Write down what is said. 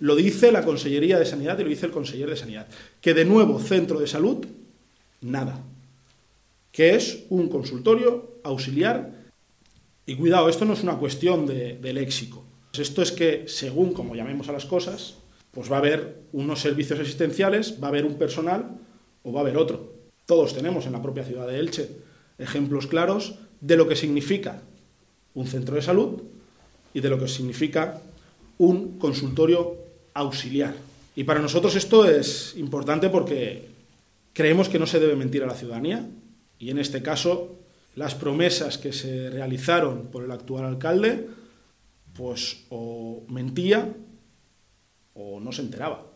lo dice la Consellería de Sanidad y lo dice el Conseller de Sanidad. Que de nuevo, centro de salud, nada. Que es un consultorio auxiliar. Y cuidado, esto no es una cuestión de, de léxico. Esto es que, según como llamemos a las cosas, pues va a haber unos servicios asistenciales, va a haber un personal o va a haber otro. Todos tenemos en la propia ciudad de Elche ejemplos claros de lo que significa un centro de salud y de lo que significa un consultorio auxiliar. Y para nosotros esto es importante porque creemos que no se debe mentir a la ciudadanía y en este caso las promesas que se realizaron por el actual alcalde pues o mentía o no se enteraba.